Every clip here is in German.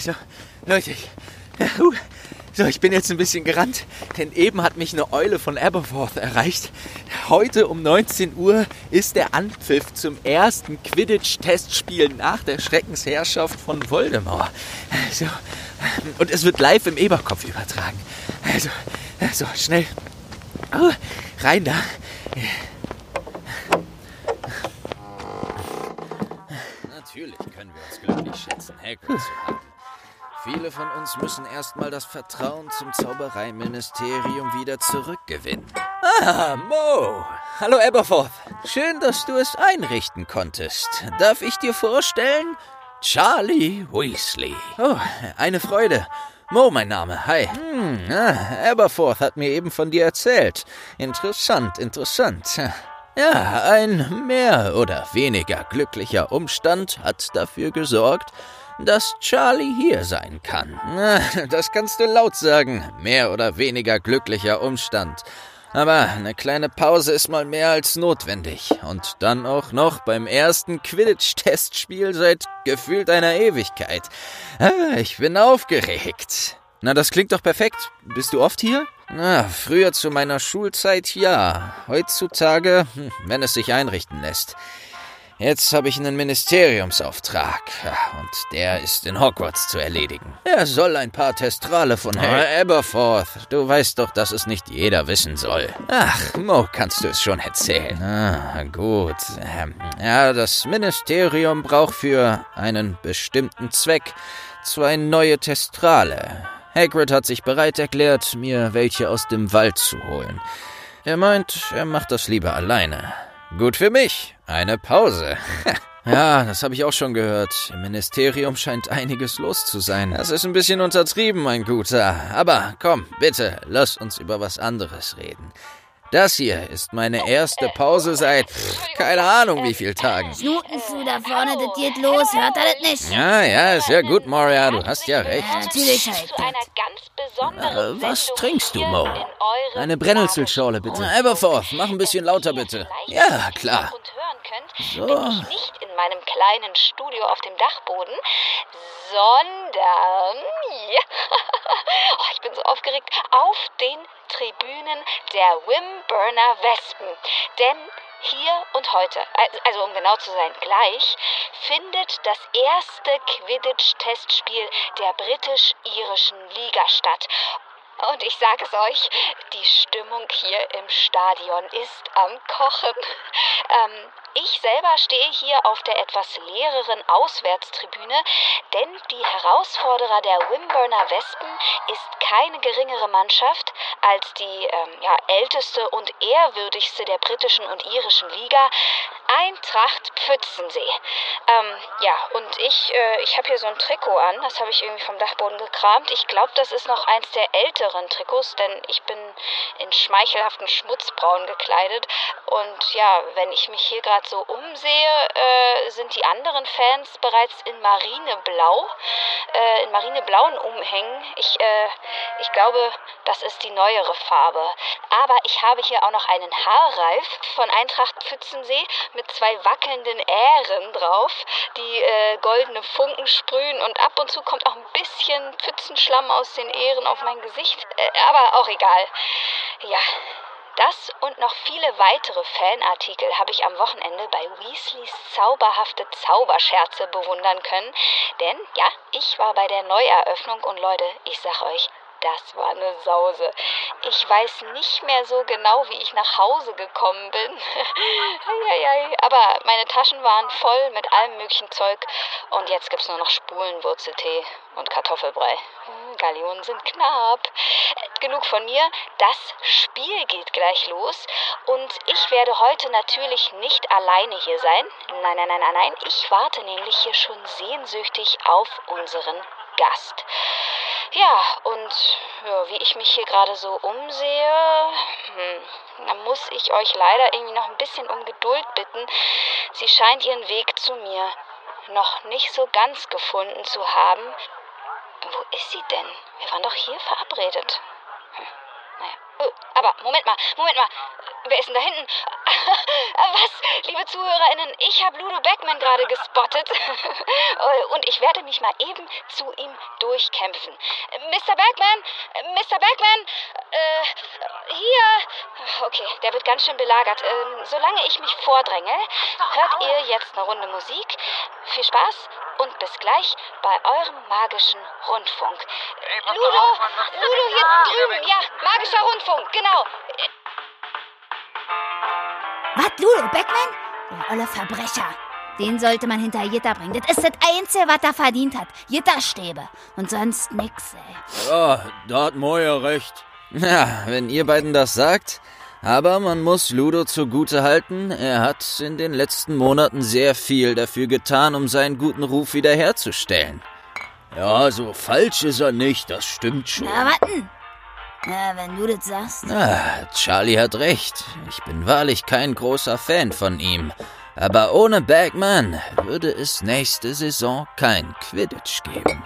So, Leute, ich, uh, so, ich bin jetzt ein bisschen gerannt, denn eben hat mich eine Eule von Aberforth erreicht. Heute um 19 Uhr ist der Anpfiff zum ersten Quidditch-Testspiel nach der Schreckensherrschaft von Voldemort. So, und es wird live im Eberkopf übertragen. Also, so, schnell. Oh, rein da. Natürlich können wir uns glücklich schätzen, Hagrid zu haben. Viele von uns müssen erstmal das Vertrauen zum Zaubereiministerium wieder zurückgewinnen. Ah, Mo. Hallo Aberforth. Schön, dass du es einrichten konntest. Darf ich dir vorstellen? Charlie Weasley. Oh, eine Freude. Mo, mein Name. Hi. Hm, ah, Aberforth hat mir eben von dir erzählt. Interessant, interessant. Ja, ein mehr oder weniger glücklicher Umstand hat dafür gesorgt, dass Charlie hier sein kann. Das kannst du laut sagen. Mehr oder weniger glücklicher Umstand. Aber eine kleine Pause ist mal mehr als notwendig. Und dann auch noch beim ersten Quidditch-Testspiel seit gefühlt einer Ewigkeit. Ah, ich bin aufgeregt. Na, das klingt doch perfekt. Bist du oft hier? Na, früher zu meiner Schulzeit ja. Heutzutage, hm, wenn es sich einrichten lässt. Jetzt habe ich einen Ministeriumsauftrag und der ist in Hogwarts zu erledigen. Er soll ein paar Testrale von Herr Aberforth. Du weißt doch, dass es nicht jeder wissen soll. Ach, Mo, kannst du es schon erzählen. Ah, gut. Ähm, ja, das Ministerium braucht für einen bestimmten Zweck zwei neue Testrale. Hagrid hat sich bereit erklärt, mir welche aus dem Wald zu holen. Er meint, er macht das lieber alleine. Gut für mich. Eine Pause. ja, das habe ich auch schon gehört. Im Ministerium scheint einiges los zu sein. Das ist ein bisschen untertrieben, mein Guter. Aber komm, bitte, lass uns über was anderes reden. Das hier ist meine erste Pause seit keine Ahnung wie viel Tagen. Snutenfu da vorne, das geht los, hört er das nicht? Ja, ja, ist ja gut, Moria, du hast ja recht. Ja, natürlich halt Äh, was trinkst du, Mo? Eine Brennnesselschorle, bitte. Radioprogramm, Aberforth, mach ein bisschen lauter, bitte. Ja, klar. So. bin ich nicht in meinem kleinen Studio auf dem Dachboden, sondern ja, oh, ich bin so aufgeregt auf den Tribünen der Wimburner Wespen, denn hier und heute, also um genau zu sein, gleich, findet das erste Quidditch-Testspiel der britisch-irischen Liga statt. Und ich sage es euch, die Stimmung hier im Stadion ist am Kochen. Ähm, ich selber stehe hier auf der etwas leereren Auswärtstribüne, denn die Herausforderer der Wimburner Wespen ist keine geringere Mannschaft als die ähm, ja, älteste und ehrwürdigste der britischen und irischen Liga, Eintracht Pfützensee. Ähm, ja, und ich, äh, ich habe hier so ein Trikot an, das habe ich irgendwie vom Dachboden gekramt. Ich glaube, das ist noch eins der älteren Trikots, denn ich bin in schmeichelhaften Schmutzbraun gekleidet. Und ja, wenn ich mich hier gerade so umsehe, äh, sind die anderen Fans bereits in Marineblau, äh, in marineblauen Umhängen. Ich, äh, ich glaube, das ist die neuere Farbe. Aber ich habe hier auch noch einen Haarreif von Eintracht Pfützensee mit zwei wackelnden Ähren drauf, die äh, goldene Funken sprühen und ab und zu kommt auch ein bisschen Pfützenschlamm aus den Ähren auf mein Gesicht. Äh, aber auch egal. Ja. Das und noch viele weitere Fanartikel habe ich am Wochenende bei Weasleys zauberhafte Zauberscherze bewundern können. Denn ja, ich war bei der Neueröffnung und Leute, ich sag euch, das war eine Sause. Ich weiß nicht mehr so genau, wie ich nach Hause gekommen bin. Aber meine Taschen waren voll mit allem möglichen Zeug. Und jetzt gibt's nur noch Spulenwurzeltee und Kartoffelbrei. Gallionen sind knapp. Genug von mir. Das Spiel geht gleich los. Und ich werde heute natürlich nicht alleine hier sein. Nein, nein, nein, nein, nein. Ich warte nämlich hier schon sehnsüchtig auf unseren Gast. Ja, und ja, wie ich mich hier gerade so umsehe, hm, da muss ich euch leider irgendwie noch ein bisschen um Geduld bitten. Sie scheint ihren Weg zu mir noch nicht so ganz gefunden zu haben. Wo ist sie denn? Wir waren doch hier verabredet. Hm, Oh, aber Moment mal, Moment mal. Wer ist denn da hinten? Was? Liebe ZuhörerInnen, ich habe Ludo Beckman gerade gespottet. Und ich werde mich mal eben zu ihm durchkämpfen. Mr. Beckman! Mr. Beckman! Äh, hier! Okay, der wird ganz schön belagert. Ähm, solange ich mich vordränge, hört ihr jetzt eine Runde Musik. Viel Spaß und bis gleich bei eurem magischen Rundfunk. Ludo! Ludo hier drüben! Ja, magischer Rundfunk, genau. Was, Ludo Beckman? Der olle Verbrecher. Den sollte man hinter Gitter bringen. Das ist das Einzige, was er verdient hat. Gitterstäbe. Und sonst nix, ey. Ja, da hat Moja recht. Ja, wenn ihr beiden das sagt. Aber man muss Ludo zugute halten, er hat in den letzten Monaten sehr viel dafür getan, um seinen guten Ruf wiederherzustellen. Ja, so falsch ist er nicht, das stimmt schon. Na, warten. Na, wenn du das sagst. Ah, Charlie hat recht. Ich bin wahrlich kein großer Fan von ihm. Aber ohne Bagman würde es nächste Saison kein Quidditch geben.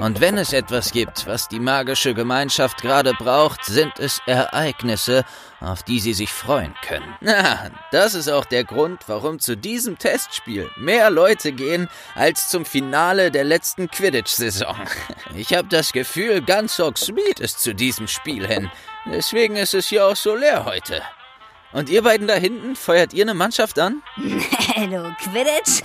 Und wenn es etwas gibt, was die magische Gemeinschaft gerade braucht, sind es Ereignisse, auf die sie sich freuen können. Na, das ist auch der Grund, warum zu diesem Testspiel mehr Leute gehen als zum Finale der letzten Quidditch-Saison. Ich habe das Gefühl, ganz Hogsmeade ist zu diesem Spiel hin. Deswegen ist es hier auch so leer heute. Und ihr beiden da hinten, feuert ihr eine Mannschaft an? du Quidditch?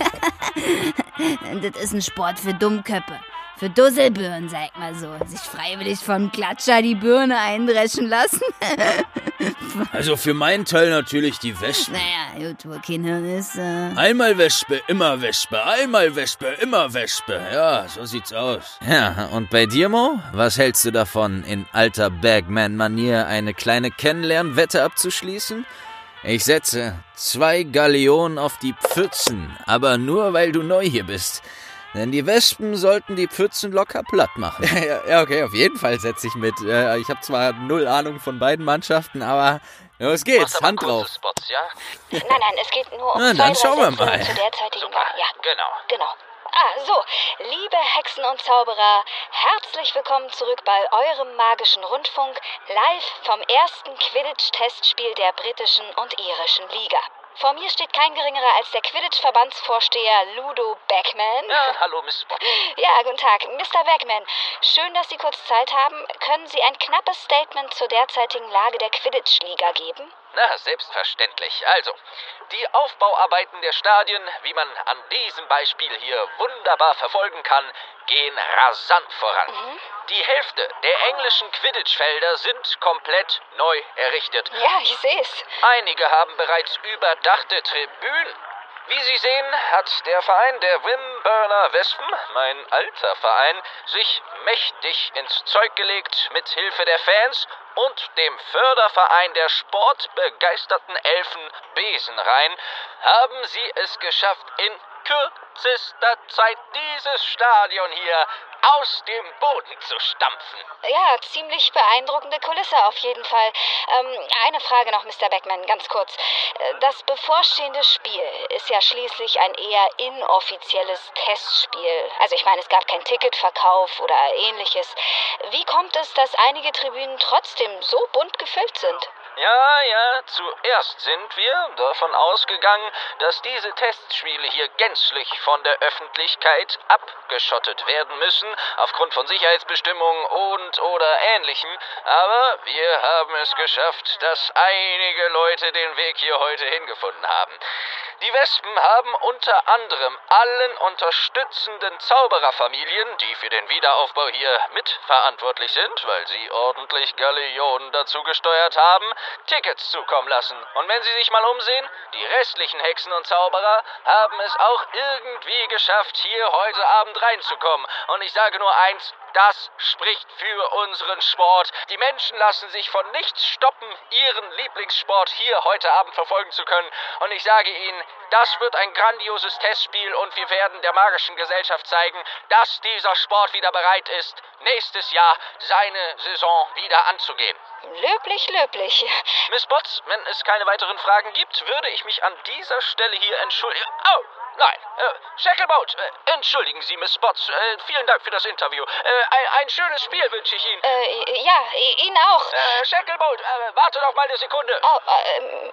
das ist ein Sport für Dummköppe. Für Dusselbirnen, sag mal so. Sich freiwillig vom Klatscher die Birne eindreschen lassen. Also für meinen Teil natürlich die Wespen. naja, gut, wo kein Hirn ist. Äh Einmal Wespe, immer Wespe, einmal Wespe, immer Wespe. Ja, so sieht's aus. Ja, und bei dir, Mo? Was hältst du davon, in alter Bagman-Manier eine kleine Kennenlernwette abzuschließen? Ich setze zwei Galeonen auf die Pfützen, aber nur weil du neu hier bist. Denn die Wespen sollten die Pfützen locker platt machen. ja, okay, auf jeden Fall setze ich mit. Äh, Ich habe zwar null Ahnung von beiden Mannschaften, aber los geht's, Hand drauf. Spots, ja? Nein, nein, es geht nur um Na, zwei, dann schauen wir mal. zu derzeitigen Wahl. Ja, genau. genau. Ah, so, liebe Hexen und Zauberer, herzlich willkommen zurück bei eurem magischen Rundfunk, live vom ersten Quidditch-Testspiel der britischen und irischen Liga. Vor mir steht kein geringerer als der Quidditch-Verbandsvorsteher Ludo Beckman. Ja, hallo, Miss Spot. Ja, guten Tag. Mr. Beckman, schön, dass Sie kurz Zeit haben. Können Sie ein knappes Statement zur derzeitigen Lage der Quidditch-Liga geben? Na, selbstverständlich. Also, die Aufbauarbeiten der Stadien, wie man an diesem Beispiel hier wunderbar verfolgen kann, gehen rasant voran. Die Hälfte der englischen Quidditch-Felder sind komplett neu errichtet. Ja, ich sehe es. Einige haben bereits überdachte Tribünen. Wie Sie sehen, hat der Verein der Wimburner Wespen, mein alter Verein, sich mächtig ins Zeug gelegt mit Hilfe der Fans und dem Förderverein der sportbegeisterten Elfen Besenrhein haben sie es geschafft, in kürzester Zeit dieses Stadion hier aus dem Boden zu stampfen. Ja, ziemlich beeindruckende Kulisse auf jeden Fall. Ähm, eine Frage noch, Mr. Beckman, ganz kurz. Äh, Das bevorstehende Spiel ist ja schließlich ein eher inoffizielles Testspiel. Also ich meine, es gab keinen Ticketverkauf oder ähnliches. Wie kommt es, dass einige Tribünen trotzdem so bunt gefüllt sind? Ja, ja, zuerst sind wir davon ausgegangen, dass diese Testspiele hier gänzlich von der Öffentlichkeit abgeschottet werden müssen, aufgrund von Sicherheitsbestimmungen und oder ähnlichem. Aber wir haben es geschafft, dass einige Leute den Weg hier heute hingefunden haben. Die Wespen haben unter anderem allen unterstützenden Zaubererfamilien, die für den Wiederaufbau hier mitverantwortlich sind, weil sie ordentlich Galeonen dazu gesteuert haben, Tickets zukommen lassen. Und wenn Sie sich mal umsehen, die restlichen Hexen und Zauberer haben es auch irgendwie geschafft, hier heute Abend reinzukommen. Und ich sage nur eins, das spricht für unseren Sport. Die Menschen lassen sich von nichts stoppen, ihren Lieblingssport hier heute Abend verfolgen zu können. Und ich sage Ihnen, das wird ein grandioses Testspiel und wir werden der magischen Gesellschaft zeigen, dass dieser Sport wieder bereit ist, nächstes Jahr seine Saison wieder anzugehen. Löblich, löblich. Miss Botts, wenn es keine weiteren Fragen gibt, würde ich mich an dieser Stelle hier entschuldigen. Oh, Nein. Äh, Shacklebolt, äh, entschuldigen Sie, Miss Spots. Äh, vielen Dank für das Interview. Äh, ein, ein schönes Spiel wünsche ich Ihnen. Äh, ja, Ihnen auch. Äh, Shacklebolt, warte doch mal eine Sekunde. Oh,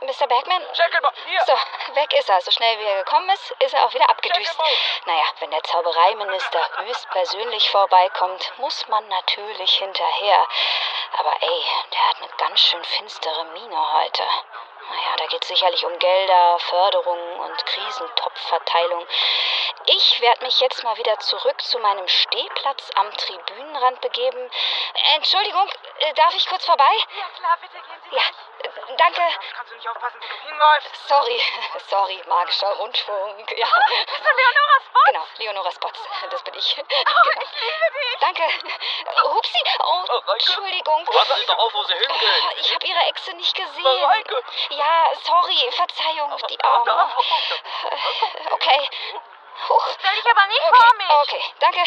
Mr. Bergman? Shacklebolt, hier. So, weg ist er. So schnell wie er gekommen ist, ist er auch wieder abgedüst. Naja, wenn der Zaubereiminister höchstpersönlich vorbeikommt, muss man natürlich hinterher. Aber ey, der hat eine ganz schön finstere Miene heute. Naja, da geht es sicherlich um Gelder, Förderungen und Krisentopfverteilung. Ich werde mich jetzt mal wieder zurück zu meinem Stehplatz am Tribünenrand begeben. Entschuldigung, äh, darf ich kurz vorbei? Ja, klar, bitte gehen Sie. Ja, äh, danke. Kannst du nicht aufpassen, wo du hinläufst? Sorry, sorry, magischer Rundfunk. Ja. Bist du Leonora Spot? Genau, Leonora Spots, das bin ich. Oh, Genau. ich liebe dich. Danke. Hupsi. Oh, Oh. Entschuldigung. Passen Sie doch auf, wo Sie hingehen. Oh, Ich habe Ihre Echse nicht gesehen. Mareike. Ja, sorry, Verzeihung, die Arme. Okay. Huch. Stell dich aber nicht Okay, vor mich. okay, danke,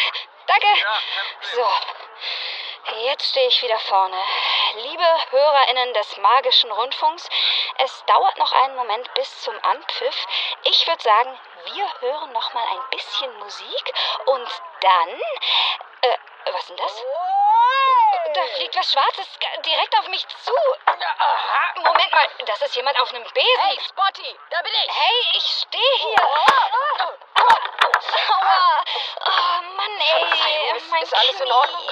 danke. So, jetzt stehe ich wieder vorne. Liebe HörerInnen des magischen Rundfunks, es dauert noch einen Moment bis zum Anpfiff. Ich würde sagen, wir hören noch mal ein bisschen Musik und dann. Äh, was ist denn das? Da fliegt was Schwarzes direkt auf mich zu. Moment mal, das ist jemand auf einem Besen. Hey, Spotty, da bin ich. Hey, ich stehe hier. Aua. Oh Mann, ey. Ist- mein ist alles in. Ordnung?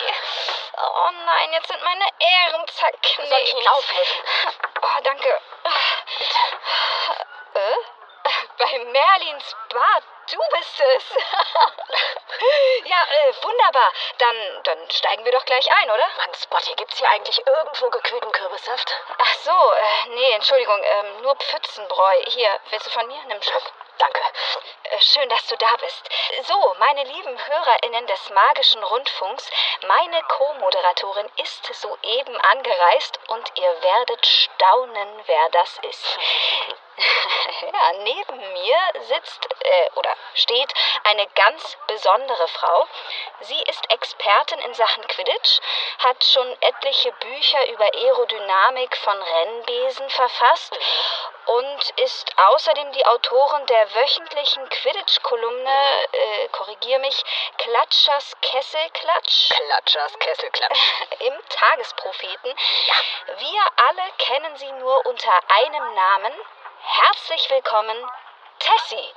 Oh nein, jetzt sind meine Ähren zerknickt. Soll ich Ihnen aufhelfen? Oh, danke. Äh? Bei Merlins Bad. Du bist es. ja, äh, wunderbar. Dann, dann steigen wir doch gleich ein, oder? Mann, Spotty, gibt's hier eigentlich irgendwo gekühlten Kürbissaft? Ach so, äh, nee, Entschuldigung, ähm, nur Pfützenbräu. Hier, willst du von mir? Nimm Schluck. Danke. Äh, Schön, dass du da bist. So, meine lieben HörerInnen des magischen Rundfunks, meine Co-Moderatorin ist soeben angereist und ihr werdet staunen, wer das ist. ja, neben mir sitzt äh, oder steht eine ganz besondere Frau. Sie ist Expertin in Sachen Quidditch, hat schon etliche Bücher über Aerodynamik von Rennbesen verfasst und ist außerdem die Autorin der wöchentlichen Quidditch-Kolumne, äh, korrigier mich, Klatschers Kesselklatsch Klatschers Kesselklatsch. im Tagespropheten. Wir alle kennen sie nur unter einem Namen. Herzlich willkommen, Tessie.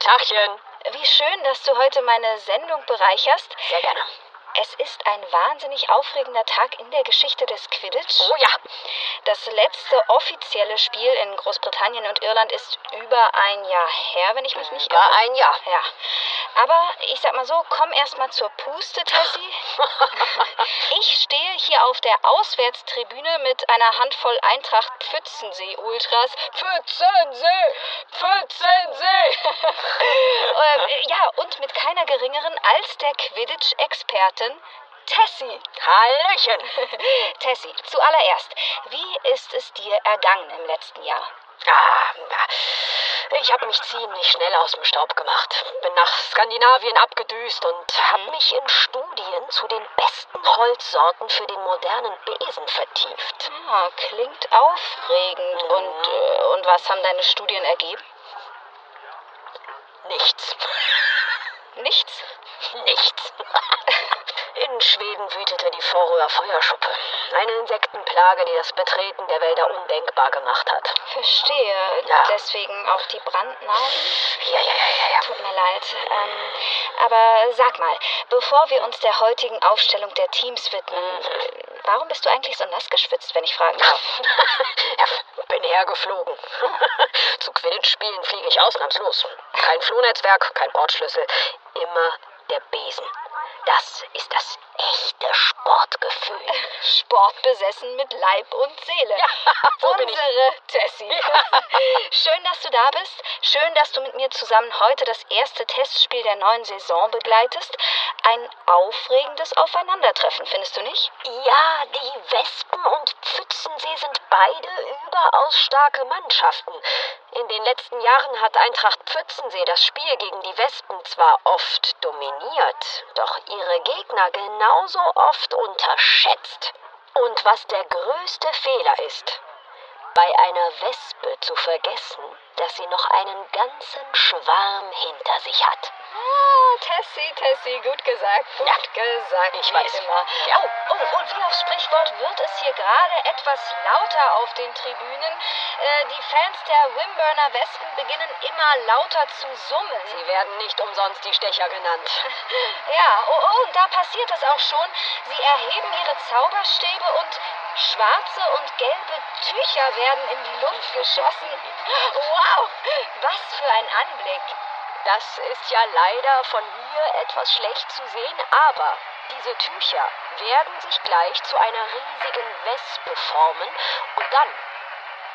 Tachchen. Wie schön, dass du heute meine Sendung bereicherst. Sehr gerne. Es ist ein wahnsinnig aufregender Tag in der Geschichte des Quidditch. Oh ja. Das letzte offizielle Spiel in Großbritannien und Irland ist über ein Jahr her, wenn ich mich nicht Über ein Jahr. Ja. Aber ich sag mal so, komm erst mal zur Puste, Tessie. ich stehe hier auf der Auswärtstribüne mit einer Handvoll Eintracht Pfützensee-Ultras. Pfützensee! Pfützensee! ähm, ja, und mit keiner geringeren als der Quidditch-Expertin Tessie. Hallöchen. Tessie, zuallererst, wie ist es dir ergangen im letzten Jahr? Ah, ich habe mich ziemlich schnell aus dem Staub gemacht. Bin nach Skandinavien abgedüst und habe mich in Studien zu den besten Holzsorten für den modernen Besen vertieft. Ah, klingt aufregend. Und, äh, und was haben deine Studien ergeben? Nichts. Nichts? Nichts. In Schweden wütete die Vorröher Feuerschuppe. Eine Insektenplage, die das Betreten der Wälder undenkbar gemacht hat. Verstehe. Ja. Deswegen auch die Brandnarben? Ja, ja, ja, ja. Tut mir leid. Ähm, aber sag mal, bevor wir uns der heutigen Aufstellung der Teams widmen, äh, warum bist du eigentlich so nass geschwitzt, wenn ich fragen darf? ja, bin hergeflogen. Zu Quidditch-Spielen fliege ich ausnahmslos. Kein Flohnetzwerk, kein Bordschlüssel. Immer der Besen. Das ist das echte Sportgefühl. Sportbesessen mit Leib und Seele. so bin ich. Unsere Tessie. Schön, dass du da bist. Schön, dass du mit mir zusammen heute das erste Testspiel der neuen Saison begleitest. Ein aufregendes Aufeinandertreffen, findest du nicht? Ja, die Wespen und Pfützensee sind beide überaus starke Mannschaften. In den letzten Jahren hat Eintracht Pfützensee das Spiel gegen die Wespen zwar oft dominiert, doch ihre Gegner genauso oft unterschätzt. Und was der größte Fehler ist, bei einer Wespe zu vergessen, dass sie noch einen ganzen Schwarm hinter sich hat. Tessie, Tessie, gut gesagt, gut Ja, gesagt, ich wie weiß. immer. Ja. Oh, oh, und wie aufs Sprichwort wird es hier gerade etwas lauter auf den Tribünen. Äh, die Fans der Wimburner Wespen beginnen immer lauter zu summen. Sie werden nicht umsonst die Stecher genannt. Ja, oh, oh, und da passiert es auch schon. Sie erheben ihre Zauberstäbe und schwarze und gelbe Tücher werden in die Luft geschossen. Wow, was für ein Anblick. Das ist ja leider von hier etwas schlecht zu sehen, aber diese Tücher werden sich gleich zu einer riesigen Wespe formen und dann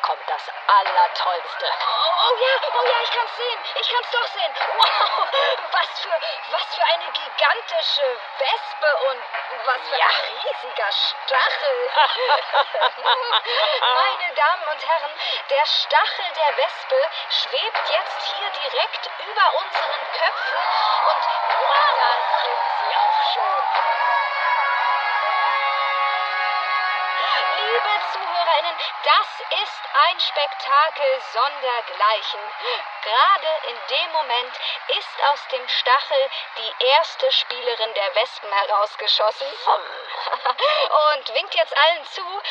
kommt das Allertollste. Oh, oh ja, oh ja, ich kann's sehen. Ich kann's doch sehen. Wow, was für, was für eine gigantische Wespe und was für Ja. ein riesiger Stachel. Meine Damen und Herren, der Stachel der Wespe schwebt jetzt hier direkt über unseren Köpfen und wow, Da sind sie auch schon. ZuhörerInnen, das ist ein Spektakel sondergleichen. Gerade in dem Moment ist aus dem Stachel die erste Spielerin der Wespen herausgeschossen. Und winkt jetzt allen zu.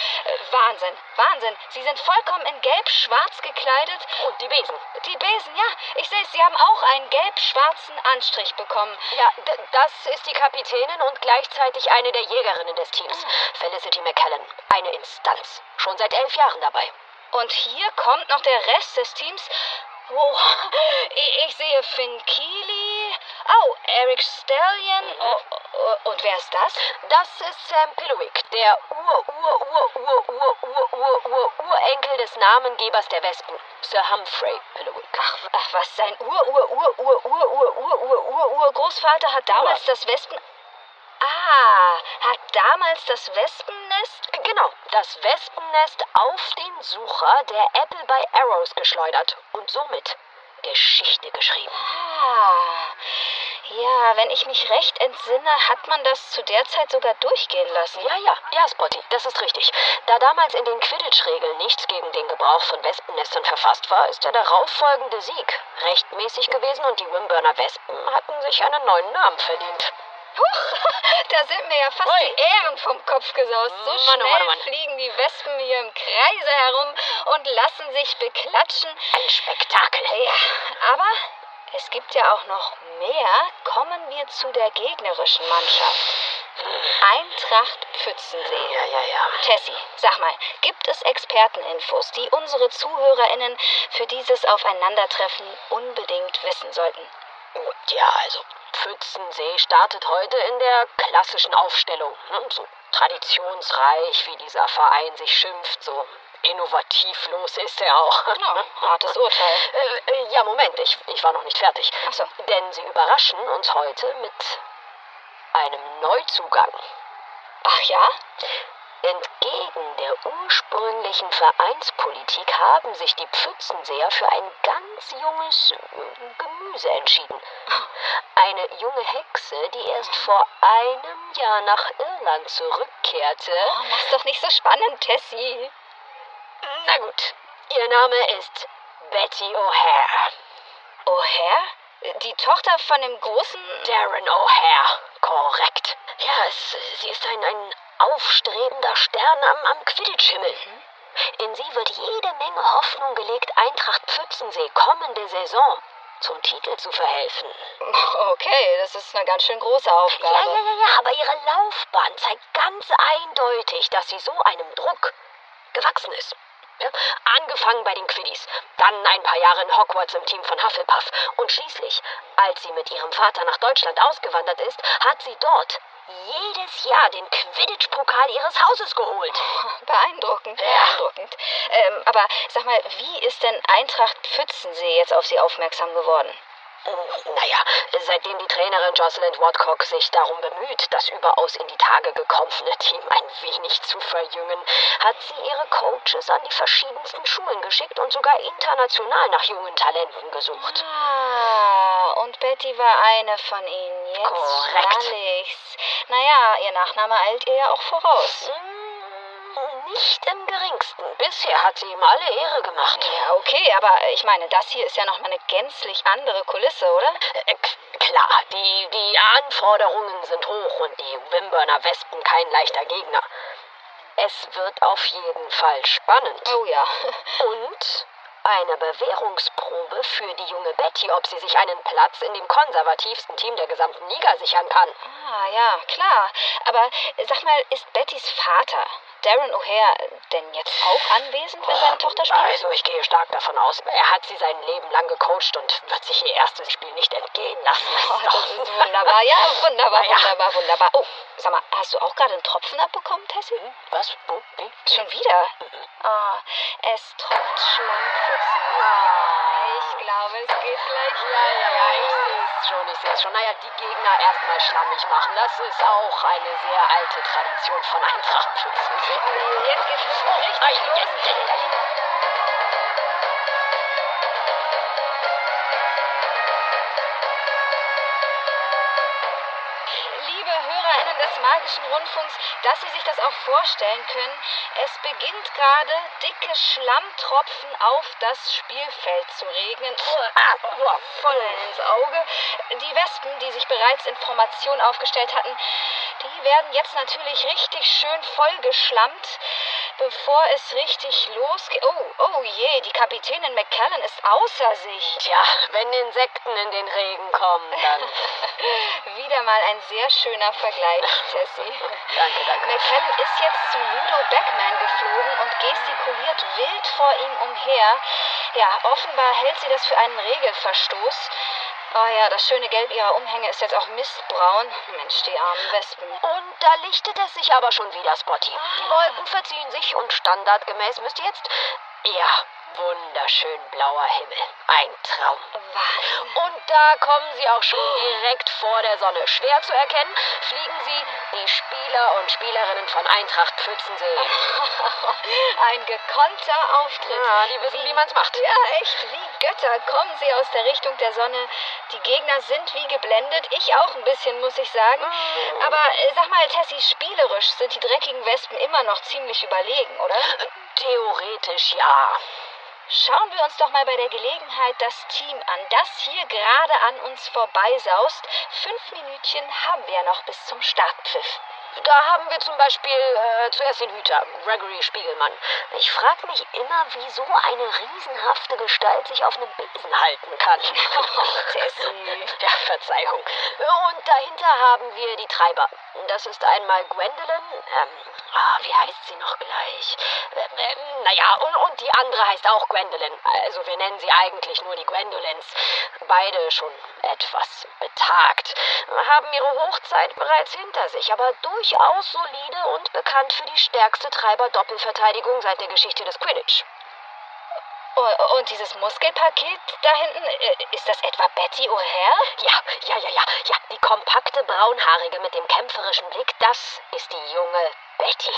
Wahnsinn, Wahnsinn. Sie sind vollkommen in gelb-schwarz gekleidet. Und die Besen. Die Besen, ja, ich sehe es, sie haben auch einen gelb-schwarzen Anstrich bekommen. Ja, das ist die Kapitänin und gleichzeitig eine der Jägerinnen des Teams. Felicity McKellen. Eine Instanz. Schon seit elf Jahren dabei. Und hier kommt noch der Rest des Teams. Oh, ich, ich sehe Finn Keely. Oh, Eric Stallion. Oh, oh, und wer ist das? Das ist Sam Pillowick, der Ur-Ur-Ur-Ur-Ur-Ur-Ur-Urenkel des Namengebers der Wespen, Sir Humphrey Pillowick. Ach, ach was, sein Ur-Ur-Ur-Ur-Ur-Ur-Ur-Ur-Ur-Großvater hat damals das Wespen... Ah, hat damals das Wespennest... Genau, das Wespennest auf den Sucher der Apple by Arrows geschleudert und somit Geschichte geschrieben. Ah, ja, wenn ich mich recht entsinne, hat man das zu der Zeit sogar durchgehen lassen. Ja, ja, ja, Spotty, das ist richtig. Da damals in den Quidditch-Regeln nichts gegen den Gebrauch von Wespennestern verfasst war, ist der darauffolgende Sieg rechtmäßig gewesen und die Wimburner Wespen hatten sich einen neuen Namen verdient. Huch, da sind mir ja fast Ui. die Ähren vom Kopf gesaust. So Mann, oh schnell Mann, oh Mann. fliegen die Wespen hier im Kreise herum und lassen sich beklatschen. Ein Spektakel. Ja, aber es gibt ja auch noch mehr. Kommen wir zu der gegnerischen Mannschaft. Eintracht Pfützensee. Ja, ja, ja. Tessie, sag mal, gibt es Experteninfos, die unsere ZuhörerInnen für dieses Aufeinandertreffen unbedingt wissen sollten? Gut, ja, also Pfützensee startet heute in der klassischen Aufstellung. Ne? So traditionsreich, wie dieser Verein sich schimpft, so innovativlos ist er auch. Ja, hartes Urteil. Äh, äh, ja, Moment, ich, ich war noch nicht fertig. Ach so. Denn sie überraschen uns heute mit einem Neuzugang. Ach ja? Entgegen der ursprünglichen Vereinspolitik haben sich die Pfützenseher für ein ganz junges Gemüse entschieden. Eine junge Hexe, die erst vor einem Jahr nach Irland zurückkehrte. Oh, mach's doch nicht so spannend, Tessie. Na gut, ihr Name ist Betty O'Hare. O'Hare? Die Tochter von dem großen... Darren O'Hare, korrekt. Ja, es, sie ist ein, ein aufstrebender Stern am, am Quidditch-Himmel. In sie wird jede Menge Hoffnung gelegt, Eintracht Pfützensee kommende Saison zum Titel zu verhelfen. Okay, das ist eine ganz schön große Aufgabe. Ja, ja, ja, ja, aber ihre Laufbahn zeigt ganz eindeutig, dass sie so einem Druck gewachsen ist. Ja, angefangen bei den Quiddies, dann ein paar Jahre in Hogwarts im Team von Hufflepuff und schließlich, als sie mit ihrem Vater nach Deutschland ausgewandert ist, hat sie dort jedes Jahr den Quidditch-Pokal ihres Hauses geholt. Beeindruckend, Ja. beeindruckend. Ähm, aber sag mal, wie ist denn Eintracht Pfützensee jetzt auf Sie aufmerksam geworden? Naja, seitdem die Trainerin Jocelyn Watcock sich darum bemüht, das überaus in die Tage gekommene Team ein wenig zu verjüngen, hat sie ihre Coaches an die verschiedensten Schulen geschickt und sogar international nach jungen Talenten gesucht. Ah, und Betty war eine von ihnen. Jetzt Korrekt. ich's. Naja, ihr Nachname eilt ihr ja auch voraus. Hm, Nicht im geringsten. Bisher hat sie ihm alle Ehre gemacht. Ja, okay, aber ich meine, das hier ist ja nochmal eine gänzlich andere Kulisse, oder? Äh, klar, die, die Anforderungen sind hoch und die Wimburner Wespen kein leichter Gegner. Es wird auf jeden Fall spannend. Oh ja. Und eine Bewährungsprobe für die junge Betty, ob sie sich einen Platz in dem konservativsten Team der gesamten Liga sichern kann. Ah, ja, klar. Aber sag mal, ist Bettys Vater, Darren O'Hare, denn jetzt auch anwesend, wenn seine Tochter spielt? Also, ich gehe stark davon aus. Er hat sie sein Leben lang gecoacht und wird sich ihr erstes Spiel nicht entgehen lassen. Oh, das ist wunderbar. Ja, wunderbar, Na ja. wunderbar, wunderbar. Oh, sag mal, hast du auch gerade einen Tropfen abbekommen, Tessie? Hm? Was? Schon wieder? Ah, es tropft Schlammpfützen. Ich glaube, es geht gleich Ja, ja, ja, ich sehe es schon, ich sehe es schon. Naja, die Gegner erstmal schlammig machen, das ist auch eine sehr alte Tradition von Eintracht. Jetzt geht's wirklich richtig Ei, los. Magischen Rundfunks, dass Sie sich das auch vorstellen können, es beginnt gerade dicke Schlammtropfen auf das Spielfeld zu regnen. Oh, oh, voll ins Auge. Die Wespen, die sich bereits in Formation aufgestellt hatten, die werden jetzt natürlich richtig schön vollgeschlammt, bevor es richtig losgeht. Oh, oh je, die Kapitänin McKellen ist außer sich. Tja, wenn Insekten in den Regen kommen, dann. Wieder mal ein sehr schöner Vergleich, Tessie. danke, danke. McKellen ist jetzt zu Ludo Beckman geflogen und gestikuliert wild vor ihm umher. Ja, offenbar hält sie das für einen Regelverstoß. Oh ja, das schöne Gelb ihrer Umhänge ist jetzt auch mistbraun. Mensch, die armen Wespen. Und da lichtet es sich aber schon wieder, Spotty. Die Wolken verziehen sich und standardgemäß müsste jetzt. Ja, wunderschön blauer Himmel. Ein Traum. Wahnsinn. Und da kommen sie auch schon direkt vor der Sonne. Schwer zu erkennen, fliegen sie, die Spieler und Spielerinnen von Eintracht Pfützensee. Ein gekonnter Auftritt. Ja, die wissen, wie man's macht. Ja, echt, wie Götter kommen sie aus der Richtung der Sonne. Die Gegner sind wie geblendet. Ich auch ein bisschen, muss ich sagen. Mm. Aber äh, sag mal, Tessie, spielerisch sind die dreckigen Wespen immer noch ziemlich überlegen, oder? Theoretisch ja. Schauen wir uns doch mal bei der Gelegenheit das Team an, das hier gerade an uns vorbeisaust. Fünf Minütchen haben wir noch bis zum Startpfiff. Da haben wir zum Beispiel äh, zuerst den Hüter, Gregory Spiegelmann. Ich frage mich immer, wie so eine riesenhafte Gestalt sich auf einem Besen halten kann. Tessie. Ja, Verzeihung. Und dahinter haben wir die Treiber. Das ist einmal Gwendolyn. Ähm, ah, wie heißt sie noch gleich? Ähm, ähm, naja, und, und die andere heißt auch Gwendolyn. Also wir nennen sie eigentlich nur die Gwendolyns. Beide schon etwas betagt. Haben ihre Hochzeit bereits hinter sich, aber durchaus solide und bekannt für die stärkste Treiber-Doppelverteidigung seit der Geschichte des Quidditch. Oh, Und dieses Muskelpaket da hinten, äh, ist das etwa Betty O'Hare? Ja, ja, ja, ja, ja. Die kompakte Braunhaarige mit dem kämpferischen Blick, das ist die junge Betty.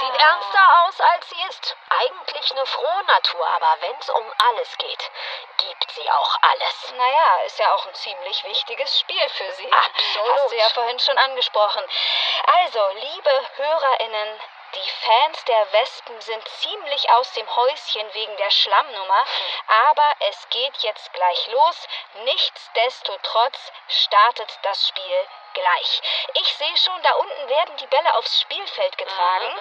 Sieht ernster aus, als sie ist. Eigentlich eine frohe Natur, aber wenn's um alles geht, gibt sie auch alles. Naja, ist ja auch ein ziemlich wichtiges Spiel für sie. Absolut. Hast du ja vorhin schon angesprochen. Also, liebe HörerInnen, die Fans der Wespen sind ziemlich aus dem Häuschen wegen der Schlammnummer, aber es geht jetzt gleich los. Nichtsdestotrotz startet das Spiel gleich. Ich sehe schon, da unten werden die Bälle aufs Spielfeld getragen.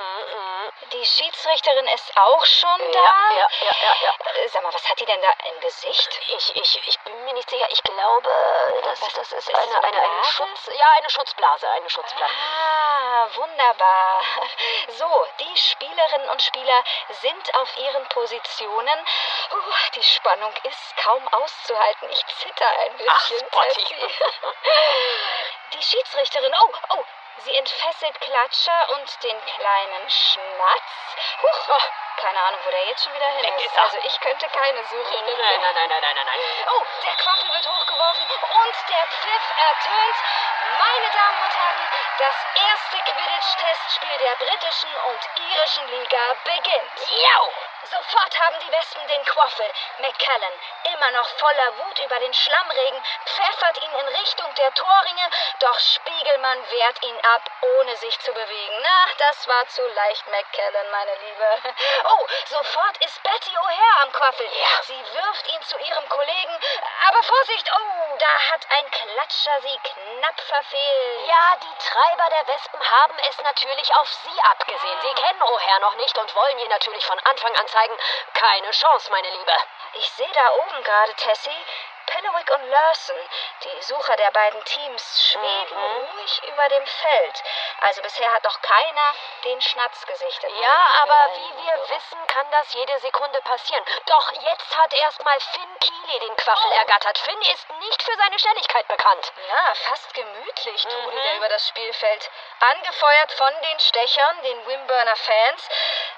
Die Schiedsrichterin ist auch schon da. Ja, ja, ja, ja. Äh, Sag mal, was hat die denn da im Gesicht? Ich, ich, ich bin mir nicht sicher. Ich glaube, das, Was- das ist ist eine, das eine eine, eine? Schutz... Ja, eine Schutzblase, eine Schutzblase. Ah, wunderbar. So, die Spielerinnen und Spieler sind auf ihren Positionen. Uh, die Spannung ist kaum auszuhalten. Ich zitter ein Ach, bisschen. Tessie. Die Schiedsrichterin, oh, oh, sie entfesselt Klatscher und den kleinen Schnatz. Huch, oh, keine Ahnung, wo der jetzt schon wieder hin ist. Also ich könnte keine suchen. Nein, nein, nein, nein, nein, nein, nein. Oh, der Quaffel wird hochgeworfen und der Pfiff ertönt. Meine Damen und Herren, das erste Quidditch-Testspiel der britischen und irischen Liga beginnt. Jau! Sofort haben die Wespen den Quaffel. McKellen, immer noch voller Wut über den Schlammregen, pfeffert ihn in Richtung der Torringe, doch Spiegelmann wehrt ihn ab, ohne sich zu bewegen. Na, das war zu leicht, McKellen, meine Liebe. Oh, sofort ist Betty O'Hare am Quaffel. Ja. Sie wirft ihn zu ihrem Kollegen. Aber Vorsicht, oh, da hat ein Klatscher sie knapp verfehlt. Ja, die Treiber der Wespen haben es natürlich auf sie abgesehen. Sie kennen O'Hare noch nicht und wollen ihr natürlich von Anfang an zeigen, keine Chance, meine Liebe. Ich sehe da oben gerade, Tessie, Pennewick und Lawson, die Sucher der beiden Teams, schweben Mhm. ruhig über dem Feld. Also bisher hat noch keiner den Schnatz gesichtet. Ja, aber wie wir wissen, kann das jede Sekunde passieren. Doch jetzt hat erstmal Finn Keely den Quaffel Oh. ergattert. Finn ist nicht für seine Schnelligkeit bekannt. Ja, fast gemütlich trudeln Mhm. er über das Spielfeld. Angefeuert von den Stechern, den Wimburner Fans.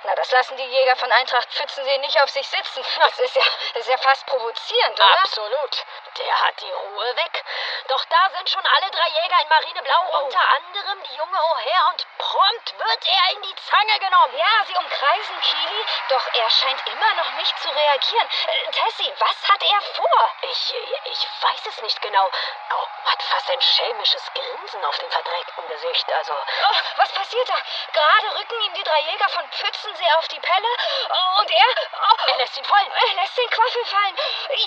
Na, das lassen die Jäger von Eintracht Pfützensee nicht auf sich sitzen. Das ist ja, das ist ja fast provozierend, oder? Absolut. Der hat die Ruhe weg. Doch da sind schon alle drei Jäger in Marineblau, Oh. unter anderem die junge O'Hare und prompt wird er in die Zange genommen. Ja, sie umkreisen Kili, doch er scheint immer noch nicht zu reagieren. Äh, Tessie, was hat er vor? Ich, ich weiß es nicht genau. Oh, hat fast ein schelmisches Grinsen auf dem verdreckten Gesicht. Also, Oh, was passiert da? Gerade rücken ihm die drei Jäger von Pfützensee auf die Pelle oh, und er... Oh, er lässt ihn fallen. Er lässt den Quaffel fallen.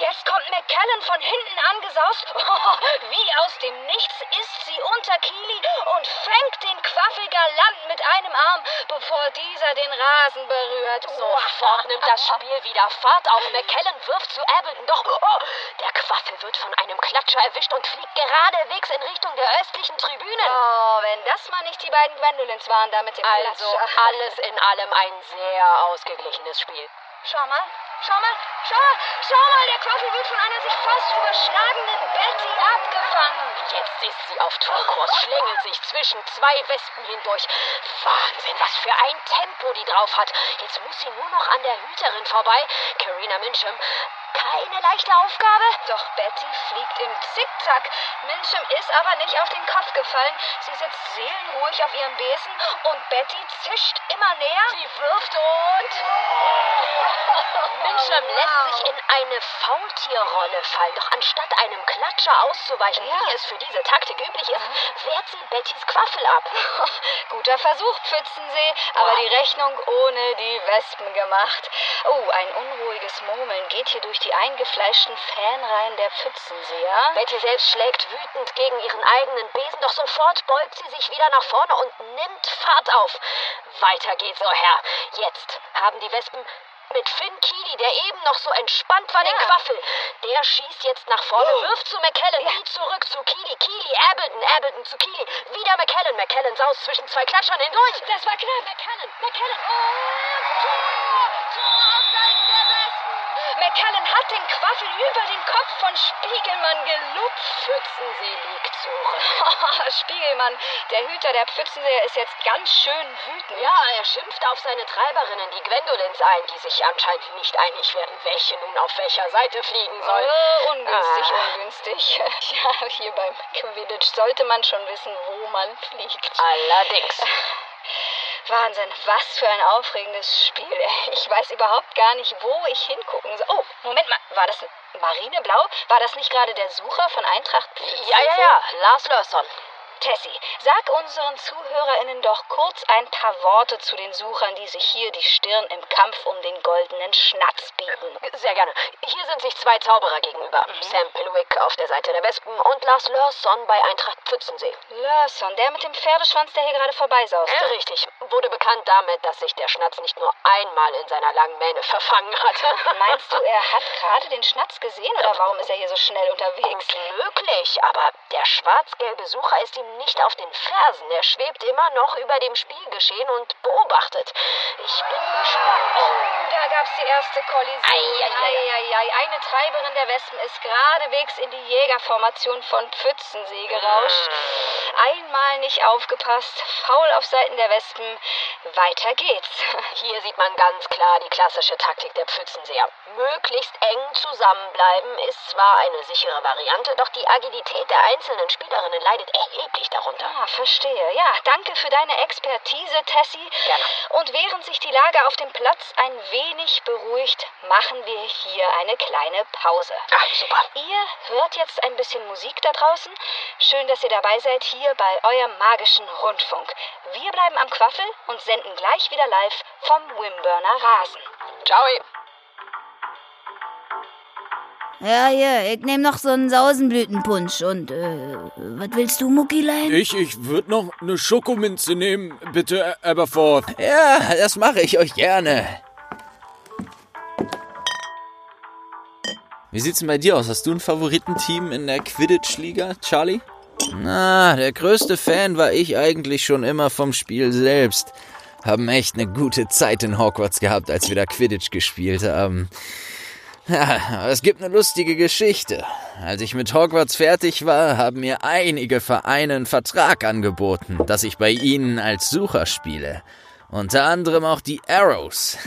Jetzt kommt McKellen von hinten angesaust. Wie aus dem Nichts ist sie unter Kili und fängt den Quaffel galant mit einem Arm, bevor dieser den Rasen berührt. Sofort nimmt das Spiel wieder Fahrt auf. McKellen wirft zu Ableton, doch oh, Quaffel wird von einem Klatscher erwischt und fliegt geradewegs in Richtung der östlichen Tribüne. Oh, wenn das mal nicht die beiden Gwendolins waren da mit dem Also Klatscher. alles in allem ein sehr ausgeglichenes Spiel. Schau mal, schau mal, schau mal, schau mal, der Quaffel wird von einer sich fast überschlagenden Betty abgefangen. Jetzt ist sie auf Tourkurs, schlängelt sich zwischen zwei Wespen hindurch. Wahnsinn, was für ein Tempo die drauf hat. Jetzt muss sie nur noch an der Hüterin vorbei. Karina Mincham. Keine leichte Aufgabe. Doch Betty fliegt im Zickzack. Mincham ist aber nicht auf den Kopf gefallen. Sie sitzt seelenruhig auf ihrem Besen und Betty zischt immer näher. Sie wirft und. Mincham lässt sich in eine Faultierrolle fallen. Doch anstatt einem Klatscher auszuweichen, Ja. wie es für diese Taktik üblich ist, wehrt sie Bettys Quaffel ab. Guter Versuch, Pfützensee, aber die Rechnung ohne die Wespen gemacht. Oh, ein unruhiges Murmeln geht hier durch die eingefleischten Fanreihen der Pfützenseer. Betty selbst schlägt wütend gegen ihren eigenen Besen, doch sofort beugt sie sich wieder nach vorne und nimmt Fahrt auf. Weiter geht's, oh Herr. Jetzt haben die Wespen mit Finn Keely, der eben noch so entspannt war, den Ja. Quaffel. Der schießt jetzt nach vorne, Oh. wirft zu McKellen, die zurück zu Keely, Keely, Ableton, Ableton zu Keely, wieder McKellen, McKellen saust zwischen zwei Klatschern hindurch. Das war knapp. McKellen, McKellen, und Tor! Tor Wespen! McKellen hat den Quaffel über den Kopf von Spiegelmann gelupft. Pfützensee liegt zurück. Spiegelmann, der Hüter der Pfützenseer, ist jetzt ganz schön wütend. Ja, er schimpft auf seine Treiberinnen, die Gwendolins, ein, die sich anscheinend nicht einig werden, welche nun auf welcher Seite fliegen soll. Äh, ungünstig, Ah. ungünstig. Ja, hier beim Quidditch sollte man schon wissen, wo man fliegt. Allerdings. Wahnsinn, was für ein aufregendes Spiel. Ich weiß überhaupt gar nicht, wo ich hingucken soll. Oh, Moment mal, war das Marineblau? War das nicht gerade der Sucher von Eintracht? Ja, ja, ja, Lars Lörsson. Tessie, sag unseren ZuhörerInnen doch kurz ein paar Worte zu den Suchern, die sich hier die Stirn im Kampf um den goldenen Schnatz bieten. Sehr gerne. Hier sind sich zwei Zauberer gegenüber. Sam Pilwick auf der Seite der Wespen und Lars Lörsson bei Eintracht Pfützensee. Lörson, der mit dem Pferdeschwanz, der hier gerade vorbeisaust. Ja, richtig. Wurde bekannt damit, dass sich der Schnatz nicht nur einmal in seiner langen Mähne verfangen hat. Meinst du, er hat gerade den Schnatz gesehen oder warum ist er hier so schnell unterwegs? Gut möglich, aber der schwarz-gelbe Sucher ist ihm nicht auf den Fersen. Er schwebt immer noch über dem Spielgeschehen und beobachtet. Ich bin gespannt. Oh, da gab's die erste Kollision. Ei, ei, ei. Ei, ei, ei. Eine Treiberin der Wespen ist geradewegs in die Jägerformation von Pfützensee gerauscht. einmal nicht aufgepasst. Faul auf Seiten der Wespen. Weiter geht's. Hier sieht man ganz klar die klassische Taktik der Pfützenseher. Möglichst eng zusammenbleiben ist zwar eine sichere Variante, doch die Agilität der einzelnen Spielerinnen leidet erheblich darunter. Ah, verstehe. Ja, danke für deine Expertise, Tessie. Gerne. Und während sich die Lage auf dem Platz ein wenig beruhigt, machen wir hier eine kleine Pause. Ah, super. Ihr hört jetzt ein bisschen Musik da draußen. Schön, dass ihr dabei seid hier bei eurem magischen Rundfunk. Wir bleiben am Quaffel und senden gleich wieder live vom Wimburner Rasen. Ciao. Ja, hier, ich nehm noch so einen Sausenblütenpunsch. Und, äh, was willst du, Muckilein? Ich, ich würde noch eine Schokominze nehmen, bitte, Aberforth. Ja, das mache ich euch gerne. Wie sieht's denn bei dir aus? Hast du ein Favoritenteam in der Quidditch-Liga, Charlie? Na, der größte Fan war ich eigentlich schon immer vom Spiel selbst. Haben echt eine gute Zeit in Hogwarts gehabt, als wir da Quidditch gespielt haben. Ja, aber es gibt eine lustige Geschichte. Als ich mit Hogwarts fertig war, haben mir einige Vereine einen Vertrag angeboten, dass ich bei ihnen als Sucher spiele. Unter anderem auch die Arrows.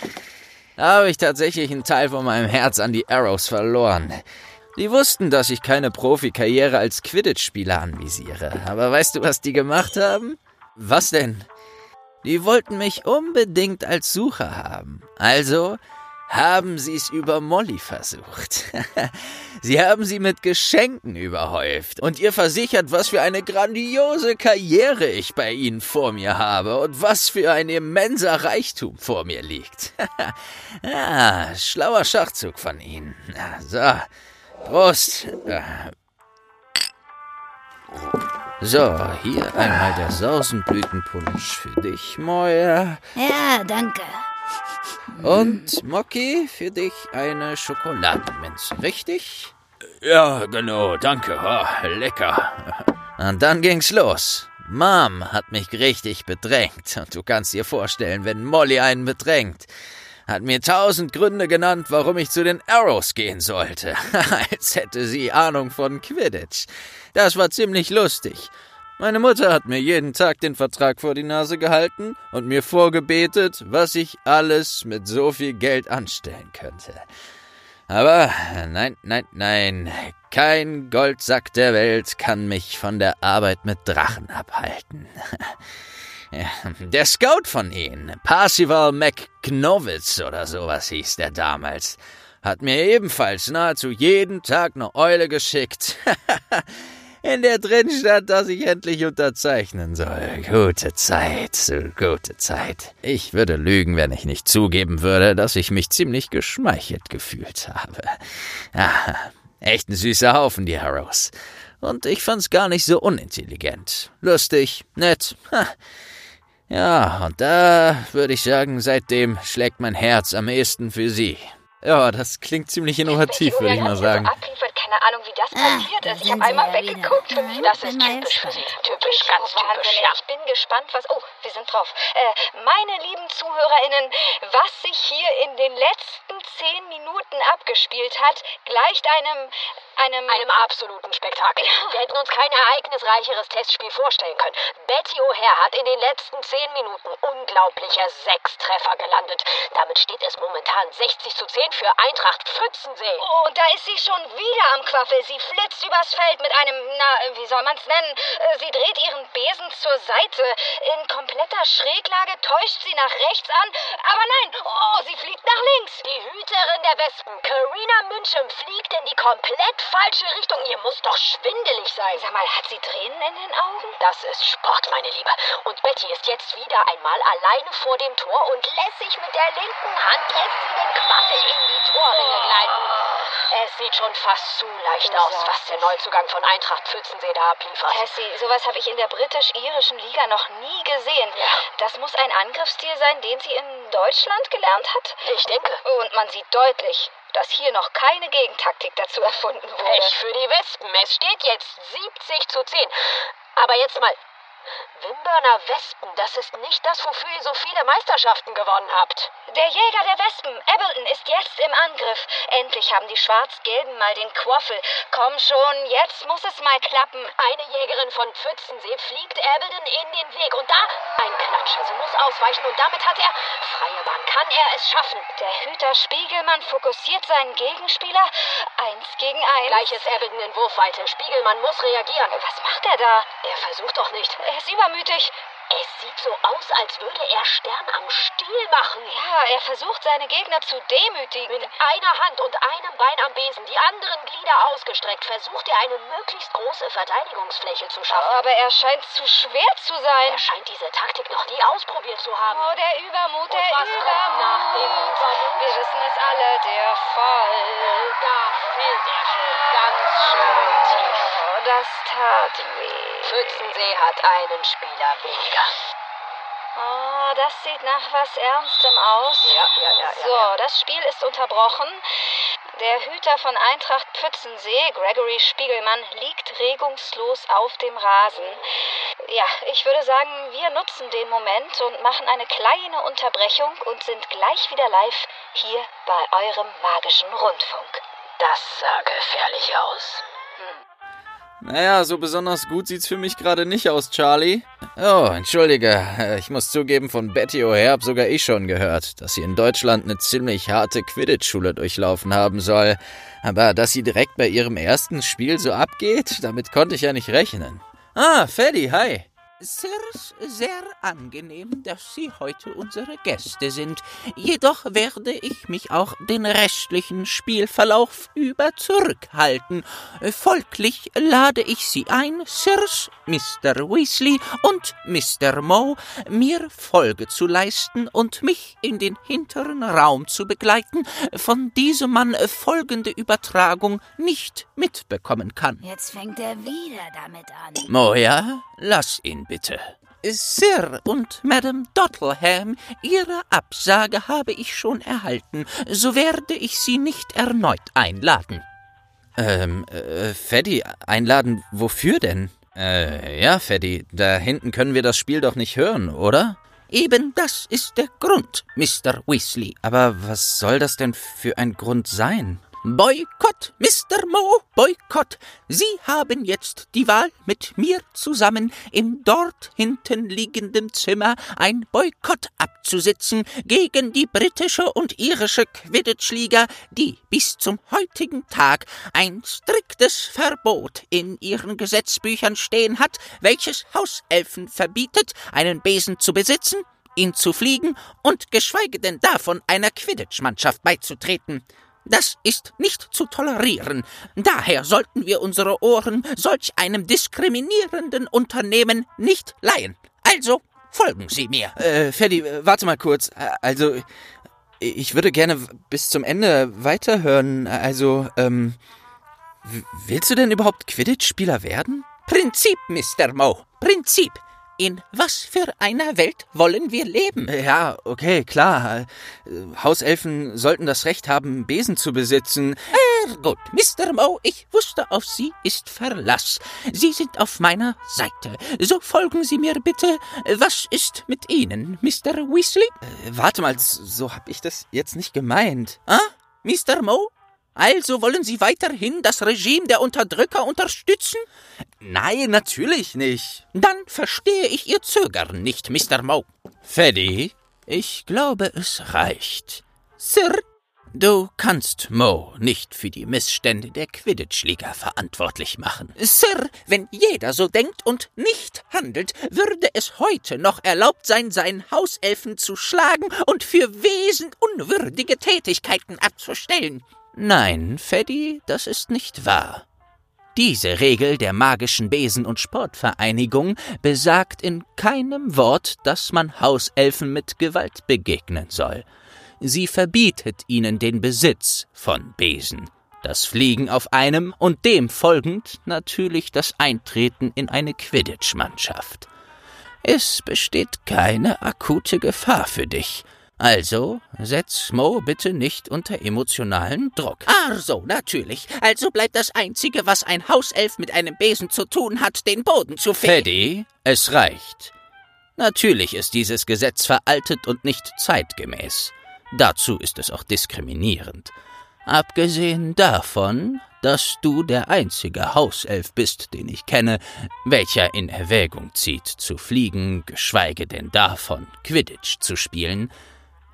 da habe ich tatsächlich einen Teil von meinem Herz an die Arrows verloren. Die wussten, dass ich keine Profikarriere als Quidditch-Spieler anvisiere. Aber weißt du, was die gemacht haben? Was denn? Die wollten mich unbedingt als Sucher haben. Also haben sie es über Molly versucht. sie haben sie mit Geschenken überhäuft und ihr versichert, was für eine grandiose Karriere ich bei ihnen vor mir habe und was für ein immenser Reichtum vor mir liegt. ja, schlauer Schachzug von ihnen. So, Prost. So, hier einmal der Sausenblütenpunsch für dich, Moja. Ja, danke. Und Mocky, für dich eine Schokoladenminze, richtig? Ja, genau, danke. Oh, lecker. Und dann ging's los. Mom hat mich richtig bedrängt. Und du kannst dir vorstellen, wenn Molly einen bedrängt. Hat mir tausend Gründe genannt, warum ich zu den Arrows gehen sollte. Als hätte sie Ahnung von Quidditch. Das war ziemlich lustig. Meine Mutter hat mir jeden Tag den Vertrag vor die Nase gehalten und mir vorgebetet, was ich alles mit so viel Geld anstellen könnte. Aber nein, nein, nein, kein Goldsack der Welt kann mich von der Arbeit mit Drachen abhalten. Der Scout von ihnen, Parsival McKnowitz oder sowas hieß der damals, hat mir ebenfalls nahezu jeden Tag eine Eule geschickt. in der drin stand, dass ich endlich unterzeichnen soll. Gute Zeit, gute Zeit. Ich würde lügen, wenn ich nicht zugeben würde, dass ich mich ziemlich geschmeichelt gefühlt habe. Ah, echt ein süßer Haufen, die Harrows. Und ich fand's gar nicht so unintelligent. Lustig, nett. Ha. Ja, und da würde ich sagen, seitdem schlägt mein Herz am ehesten für sie. Ja, das klingt ziemlich innovativ, würde ich mal sagen. Keine Ahnung, wie das passiert da ist. Ich habe einmal ja wieder. weggeguckt. Für mich, das ist typisch für sie. Typisch, ganz typisch, ja. Ich bin gespannt, was... Oh, wir sind drauf. Äh, meine lieben ZuhörerInnen, was sich hier in den letzten zehn Minuten abgespielt hat, gleicht einem... einem... Einem absoluten Spektakel. Wir hätten uns kein ereignisreicheres Testspiel vorstellen können. Betty O'Hare hat in den letzten zehn Minuten unglaubliche sechs Treffer gelandet. Damit steht es momentan 60 zu 10 für Eintracht Pfützensee. Oh, und da ist sie schon wieder Quaffel. Sie flitzt übers Feld mit einem, na, wie soll man's nennen? Äh, Sie dreht ihren Besen zur Seite. In kompletter Schräglage täuscht sie nach rechts an. Aber nein, oh, sie fliegt nach links. Die Hüterin der Wespen, Karina München, fliegt in die komplett falsche Richtung. Ihr muss doch schwindelig sein. Sag mal, hat sie Tränen in den Augen? Das ist Sport, meine Liebe. Und Betty ist jetzt wieder einmal alleine vor dem Tor und lässt sich mit der linken Hand lässt sie den Quassel in die Torringe gleiten. Es sieht schon fast zu leicht Du aus, was der. Neuzugang von Eintracht Pfützensee da abliefert. Tessie, sowas habe ich in der britisch-irischen Liga noch nie gesehen. Ja. Das muss ein Angriffsstil sein, den sie in Deutschland gelernt hat. Ich denke. Und man sieht deutlich, dass hier noch keine Gegentaktik dazu erfunden wurde. Pech für die Wespen. Es steht jetzt 70 zu 10. Aber jetzt mal, Wimburner Wespen, das ist nicht das, wofür ihr so viele Meisterschaften gewonnen habt. Der Jäger der Wespen, Ableton, ist jetzt im Angriff. Endlich haben die Schwarz-Gelben mal den Quaffel. Komm schon, jetzt muss es mal klappen. Eine Jägerin von Pfützensee fliegt Ableton in den Weg. Und da ein Klatscher. Sie muss ausweichen und damit hat er freie Bahn. Kann er es schaffen? Der Hüter Spiegelmann fokussiert seinen Gegenspieler. Eins gegen eins. Gleiches Ableton in Wurfweite. Spiegelmann muss reagieren. Was macht er da? Er versucht doch nicht. Er ist übermütig. Es sieht so aus, als würde er Stern am Stiel machen. Ja, er versucht seine Gegner zu demütigen. Mit einer Hand und einem Bein am Besen, die anderen Glieder ausgestreckt, versucht er eine möglichst große Verteidigungsfläche zu schaffen. Aber er scheint zu schwer zu sein. Er scheint diese Taktik noch nie ausprobiert zu haben. Oh, der Übermut, und der was Übermut. Kommt nach dem Übermut? Wir wissen es alle, der Fall. Da fällt er schon ganz schön tief. Oh, das tat weh. Pfützensee hat einen Spieler weniger. Oh, das sieht nach was Ernstem aus. Ja, ja, ja, so, ja, ja. das Spiel ist unterbrochen. Der Hüter von Eintracht Pfützensee, Gregory Spiegelmann, liegt regungslos auf dem Rasen. Ja, ich würde sagen, wir nutzen den Moment und machen eine kleine Unterbrechung und sind gleich wieder live hier bei eurem magischen Rundfunk. Das sah gefährlich aus. Naja, so besonders gut sieht's für mich gerade nicht aus, Charlie. Oh, entschuldige. Äh, Ich muss zugeben, von Betty O'Hare hab sogar ich schon gehört, dass sie in Deutschland eine ziemlich harte Quidditch-Schule durchlaufen haben soll. Aber dass sie direkt bei ihrem ersten Spiel so abgeht, damit konnte ich ja nicht rechnen. Ah, Freddy, hi. Sirs, sehr angenehm, dass Sie heute unsere Gäste sind. Jedoch werde ich mich auch den restlichen Spielverlauf über zurückhalten. Folglich lade ich Sie ein, Sirs, Mr. Weasley und Mr. Moe, mir Folge zu leisten und mich in den hinteren Raum zu begleiten, von diesem man folgende Übertragung nicht mitbekommen kann. Jetzt fängt er wieder damit an. Moja, lass ihn bitte. Sir und Madame Dottleham, Ihre Absage habe ich schon erhalten. So werde ich Sie nicht erneut einladen. Ähm, äh, Freddy, einladen wofür denn? Äh, ja, Freddy, da hinten können wir das Spiel doch nicht hören, oder? Eben das ist der Grund, Mr. Weasley. Aber was soll das denn für ein Grund sein? Boykott, Mr. Moe, Boykott. Sie haben jetzt die Wahl, mit mir zusammen im dort hinten liegenden Zimmer ein Boykott abzusitzen gegen die britische und irische Quidditch-Liga, die bis zum heutigen Tag ein striktes Verbot in ihren Gesetzbüchern stehen hat, welches Hauselfen verbietet, einen Besen zu besitzen, ihn zu fliegen und geschweige denn davon einer Quidditch-Mannschaft beizutreten. Das ist nicht zu tolerieren. Daher sollten wir unsere Ohren solch einem diskriminierenden Unternehmen nicht leihen. Also folgen Sie mir. Äh, Freddy, äh, warte mal kurz. Äh, Also, ich würde gerne bis zum Ende weiterhören. Also, ähm, willst du denn überhaupt Quidditch-Spieler werden? Prinzip, Mr. Moe. Prinzip. In was für einer Welt wollen wir leben? Ja, okay, klar. Hauselfen sollten das Recht haben, Besen zu besitzen. Sehr gut, Mr. Moe, ich wusste, auf Sie ist Verlass. Sie sind auf meiner Seite. So folgen Sie mir bitte. Was ist mit Ihnen, Mr. Weasley? Äh, Warte mal, so hab ich das jetzt nicht gemeint. Ah, Mr. Moe? Also wollen Sie weiterhin das Regime der Unterdrücker unterstützen? Nein, natürlich nicht. Dann verstehe ich Ihr Zögern nicht, Mr. Moe. Freddy, ich glaube, es reicht. Sir, du kannst Mo nicht für die Missstände der Quidditch-Liga verantwortlich machen. Sir, wenn jeder so denkt und nicht handelt, würde es heute noch erlaubt sein, seinen Hauselfen zu schlagen und für wesenunwürdige Tätigkeiten abzustellen. Nein, Freddy, das ist nicht wahr. Diese Regel der magischen Besen- und Sportvereinigung besagt in keinem Wort, dass man Hauselfen mit Gewalt begegnen soll. Sie verbietet ihnen den Besitz von Besen, das Fliegen auf einem und dem folgend natürlich das Eintreten in eine Quidditch-Mannschaft. Es besteht keine akute Gefahr für dich. Also setz Mo bitte nicht unter emotionalen Druck. Ach so, natürlich. Also bleibt das Einzige, was ein Hauself mit einem Besen zu tun hat, den Boden zu fegen. Paddy, es reicht. Natürlich ist dieses Gesetz veraltet und nicht zeitgemäß. Dazu ist es auch diskriminierend. Abgesehen davon, dass du der einzige Hauself bist, den ich kenne, welcher in Erwägung zieht, zu fliegen, geschweige denn davon, Quidditch zu spielen,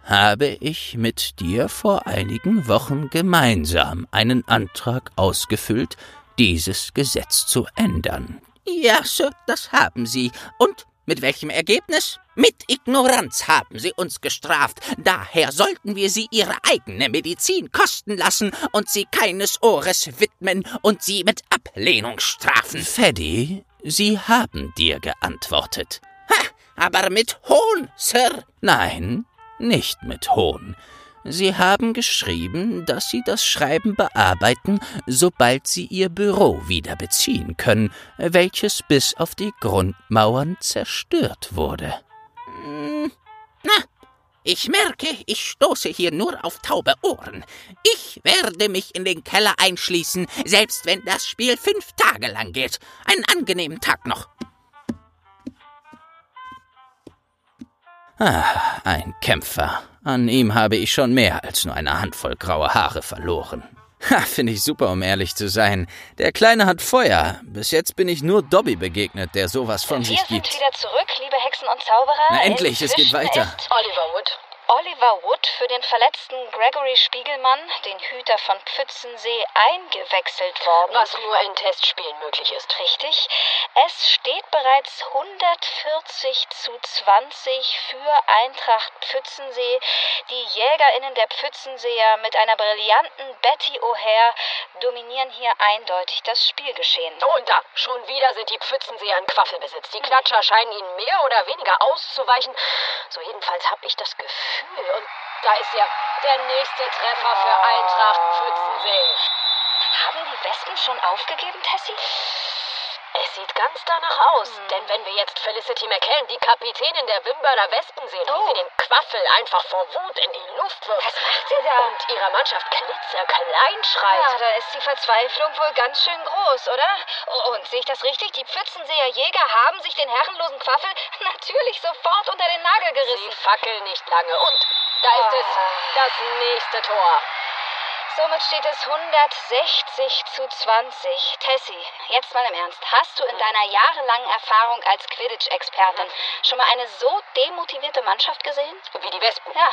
habe ich mit dir vor einigen Wochen gemeinsam einen Antrag ausgefüllt, dieses Gesetz zu ändern. Ja, Sir, das haben Sie. Und mit welchem Ergebnis? Mit Ignoranz haben Sie uns gestraft. Daher sollten wir Sie Ihre eigene Medizin kosten lassen und Sie keines Ohres widmen und Sie mit Ablehnung strafen. Feddy, Sie haben dir geantwortet. Ha, aber mit Hohn, Sir. Nein, nicht mit Hohn. Sie haben geschrieben, dass Sie das Schreiben bearbeiten, sobald Sie Ihr Büro wieder beziehen können, welches bis auf die Grundmauern zerstört wurde. Hm, na, ich merke, ich stoße hier nur auf taube Ohren. Ich werde mich in den Keller einschließen, selbst wenn das Spiel fünf Tage lang geht. Einen angenehmen Tag noch. Ah, ein Kämpfer. An ihm habe ich schon mehr als nur eine Handvoll graue Haare verloren. Ha, finde ich super, um ehrlich zu sein. Der Kleine hat Feuer. Bis jetzt bin ich nur Dobby begegnet, der sowas von Wir sich sind gibt. wieder zurück, liebe Hexen und Zauberer. Na endlich, es geht weiter. Oliver Wood. Oliver Wood für den verletzten Gregory Spiegelmann, den Hüter von Pfützensee, eingewechselt worden. Was nur in Testspielen möglich ist. Richtig. Es steht bereits 140 zu 20 für Eintracht Pfützensee. Die JägerInnen der Pfützenseer mit einer brillanten Betty O'Hare dominieren hier eindeutig das Spielgeschehen. Und da, schon wieder sind die Pfützenseher in Quaffelbesitz. Die Klatscher scheinen ihnen mehr oder weniger auszuweichen. So jedenfalls habe ich das Gefühl. Und da ist ja der nächste Treffer für Eintracht Pfützensee. Haben die Wespen schon aufgegeben, Tessie? Es sieht ganz danach aus, denn wenn wir jetzt Felicity McCann, die Kapitänin der Wimberner Wespen, sehen, Oh. wie sie den Quaffel einfach vor Wut in die Luft wirft Was macht sie da? und ihrer Mannschaft klitzeklein schreit. Ja, da ist die Verzweiflung wohl ganz schön groß, oder? Und sehe ich das richtig? Die Pfützenseer Jäger haben sich den herrenlosen Quaffel natürlich sofort unter den Nagel Sie gerissen. fackeln nicht lange und da ist es, das nächste Tor. Somit steht es 160 zu 20. Tessie, jetzt mal im Ernst. Hast du in deiner jahrelangen Erfahrung als Quidditch-Expertin schon mal eine so demotivierte Mannschaft gesehen? Wie die Wespen. Ja,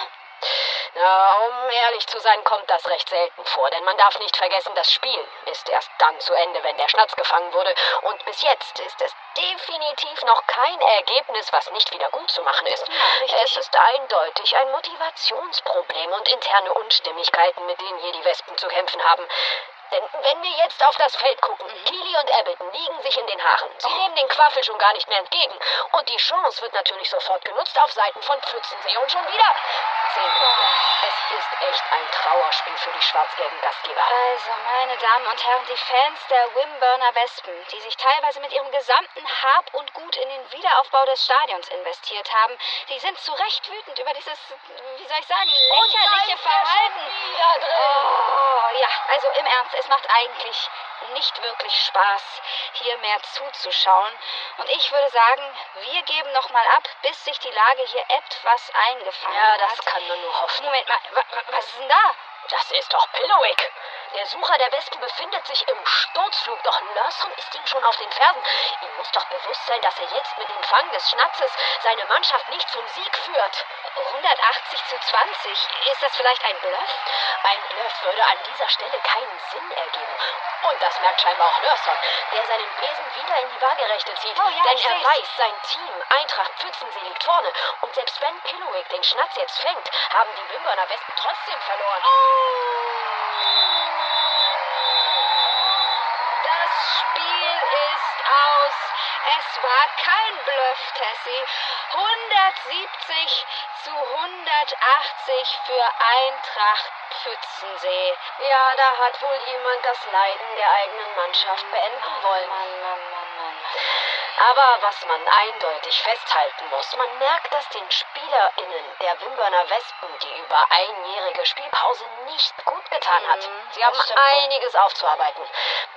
Na, um ehrlich zu sein, kommt das recht selten vor, denn man darf nicht vergessen, das Spiel ist erst dann zu Ende, wenn der Schnatz gefangen wurde. Und bis jetzt ist es definitiv noch kein Ergebnis, was nicht wieder gut zu machen ist. richtig. es ist eindeutig ein Motivationsproblem und interne Unstimmigkeiten, mit denen hier die Wespen zu kämpfen haben. Denn wenn wir jetzt auf das Feld gucken, Keely und Ableton liegen sich in den Haaren. Sie nehmen den Quaffel schon gar nicht mehr entgegen. Und die Chance wird natürlich sofort genutzt auf Seiten von Pfützensee. Und schon wieder zehn Punkte. Es ist echt ein Trauerspiel für die schwarz-gelben Gastgeber. Also, meine Damen und Herren, die Fans der Wimburner Wespen, die sich teilweise mit ihrem gesamten Hab und Gut in den Wiederaufbau des Stadions investiert haben, die sind zu Recht wütend über dieses, wie soll ich sagen, lächerliche Verhalten. Oh, ja, also im Ernst, es macht eigentlich nicht wirklich Spaß, hier mehr zuzuschauen. Und ich würde sagen, wir geben noch mal ab, bis sich die Lage hier etwas eingefangen Ja, hat. das kann man nur hoffen. Moment mal, wa- wa- was ist denn da? Das ist doch Pillowick. Der Sucher der Wespen befindet sich im Sturzflug, doch Lawson ist ihm schon auf den Fersen. Ihm muss doch bewusst sein, dass er jetzt mit dem Fang des Schnatzes seine Mannschaft nicht zum Sieg führt. 180 zu 20. Ist das vielleicht ein Bluff? Ein Bluff würde an dieser Stelle keinen Sinn ergeben. Und das merkt scheinbar auch Lörson, der seinen Besen wieder in die Waagerechte zieht. Oh ja, Denn er weiß, sein Team, Eintracht Pfützensee, liegt vorne. Und selbst wenn Pillowick den Schnatz jetzt fängt, haben die Wimberner Wespen trotzdem verloren. Das aus. Es war kein Bluff, Tessie. 170 zu 180 für Eintracht Pfützensee. Ja, da hat wohl jemand das Leiden der eigenen Mannschaft beenden wollen. Mann, Mann. Aber was man eindeutig festhalten muss, man merkt, dass den SpielerInnen der Wimberner Wespen die über einjährige Spielpause nicht gut getan hat. Mhm, Sie haben wohl. einiges aufzuarbeiten.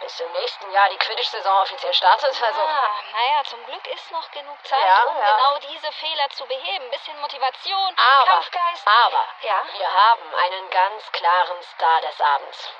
Bis im nächsten Jahr die Quidditch-Saison offiziell startet, also... Ah, naja, zum Glück ist noch genug Zeit, Ja, um ja. genau diese Fehler zu beheben. Bisschen Motivation, Aber, Kampfgeist. aber, Ja? wir haben einen ganz klaren Star des Abends.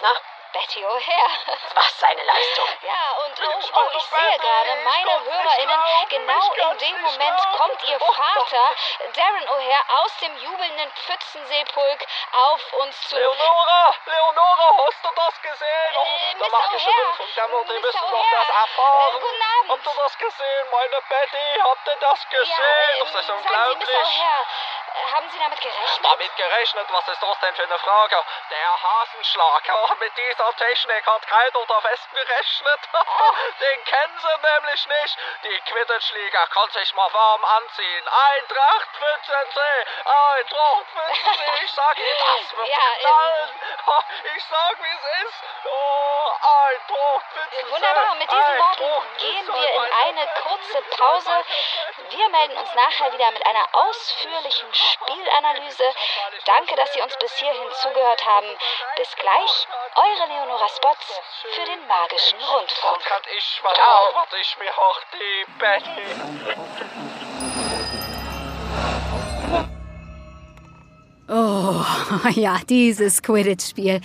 Na, Betty O'Hare. was eine Leistung. Ja, und oh, oh, ich sehe gerade, meine HörerInnen, genau in dem Moment kommt ihr Vater, Darren O'Hare, aus dem jubelnden Pfützenseepulk auf uns zu. Leonora, Leonora, hast du das gesehen? Oh, Äh, O'Hare, Rundfunk, der Mutter, die Mr. müssen doch O'Hare, das erfahren. äh, guten Abend. Habt ihr das gesehen, meine Betty? Habt ihr das gesehen? ja, das ist sagen Sie, unglaublich. Mr. O'Hare, äh, haben Sie damit gerechnet? Damit gerechnet, was ist das denn für eine Frage? Der Hasenschlag, ja, mit dieser Technik hat keiner der Westen gerechnet. Den kennen sie nämlich nicht. Die Quidditch-Liga kann sich mal warm anziehen. Eintracht Pfützensee, Eintracht Pfützensee, ich sag Ihnen, das wird Ja, knallen. Ich sag, wie es ist. Oh, Eintracht Pfützensee. Wunderbar, mit diesen Worten gehen wir in eine kurze Pause. Wir melden uns nachher wieder mit einer ausführlichen Spielanalyse. Danke, dass Sie uns bis hierhin zugehört haben. Bis gleich, eure Leonora Spots für den magischen Rundfunk. Betty. Oh, ja, dieses Quidditch-Spiel.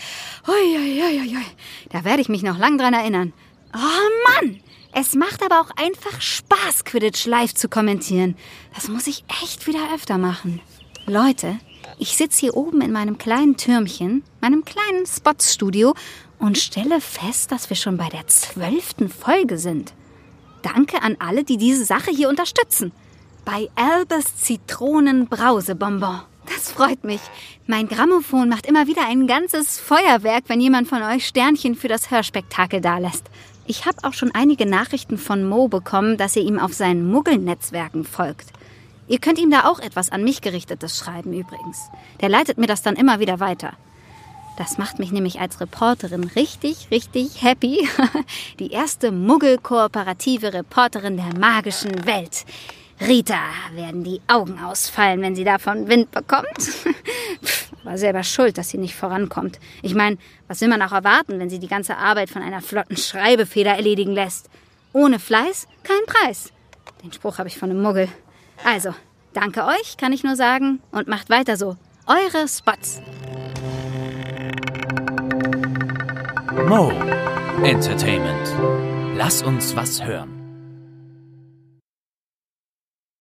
Da werde ich mich noch lang dran erinnern. Oh Mann! Es macht aber auch einfach Spaß, Quidditch live zu kommentieren. Das muss ich echt wieder öfter machen. Leute, ich sitze hier oben in meinem kleinen Türmchen, meinem kleinen Spots-Studio und stelle fest, dass wir schon bei der zwölften Folge sind. Danke an alle, die diese Sache hier unterstützen. Bei Albus Zitronenbrausebonbon. Das freut mich. Mein Grammophon macht immer wieder ein ganzes Feuerwerk, wenn jemand von euch Sternchen für das Hörspektakel dalässt. Ich habe auch schon einige Nachrichten von Mo bekommen, dass ihr ihm auf seinen Muggelnetzwerken folgt. Ihr könnt ihm da auch etwas an mich gerichtetes schreiben übrigens. Der leitet mir das dann immer wieder weiter. Das macht mich nämlich als Reporterin richtig, richtig happy. Die erste Muggel-kooperative Reporterin der magischen Welt. Rita werden die Augen ausfallen, wenn sie davon Wind bekommt. Aber selber schuld, dass sie nicht vorankommt. Ich meine, was will man auch erwarten, wenn sie die ganze Arbeit von einer flotten Schreibefeder erledigen lässt? Ohne Fleiß kein Preis. Den Spruch habe ich von einem Muggel. Also, danke euch, kann ich nur sagen, und macht weiter so. Eure Spots. Mo Entertainment. Lass uns was hören.